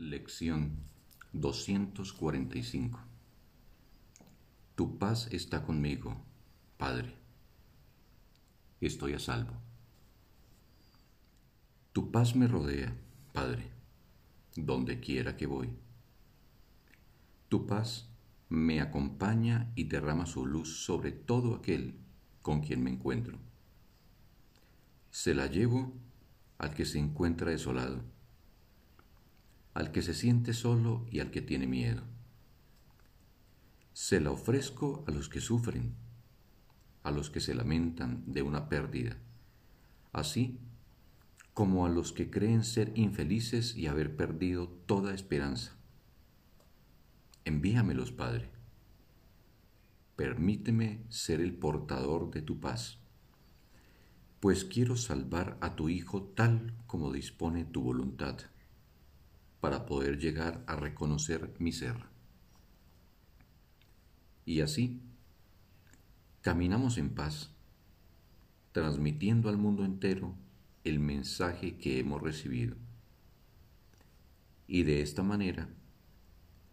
Lección 245 Tu paz está conmigo, Padre. Estoy a salvo. Tu paz me rodea, Padre, donde quiera que voy. Tu paz me acompaña y derrama su luz sobre todo aquel con quien me encuentro. Se la llevo al que se encuentra desolado al que se siente solo y al que tiene miedo. Se la ofrezco a los que sufren, a los que se lamentan de una pérdida, así como a los que creen ser infelices y haber perdido toda esperanza. Envíamelos, Padre. Permíteme ser el portador de tu paz, pues quiero salvar a tu Hijo tal como dispone tu voluntad para poder llegar a reconocer mi ser. Y así, caminamos en paz, transmitiendo al mundo entero el mensaje que hemos recibido. Y de esta manera,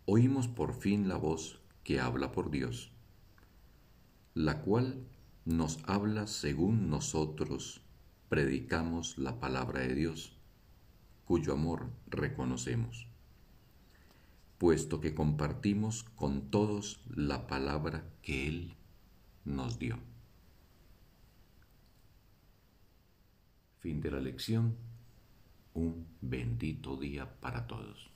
oímos por fin la voz que habla por Dios, la cual nos habla según nosotros predicamos la palabra de Dios cuyo amor reconocemos, puesto que compartimos con todos la palabra que Él nos dio. Fin de la lección. Un bendito día para todos.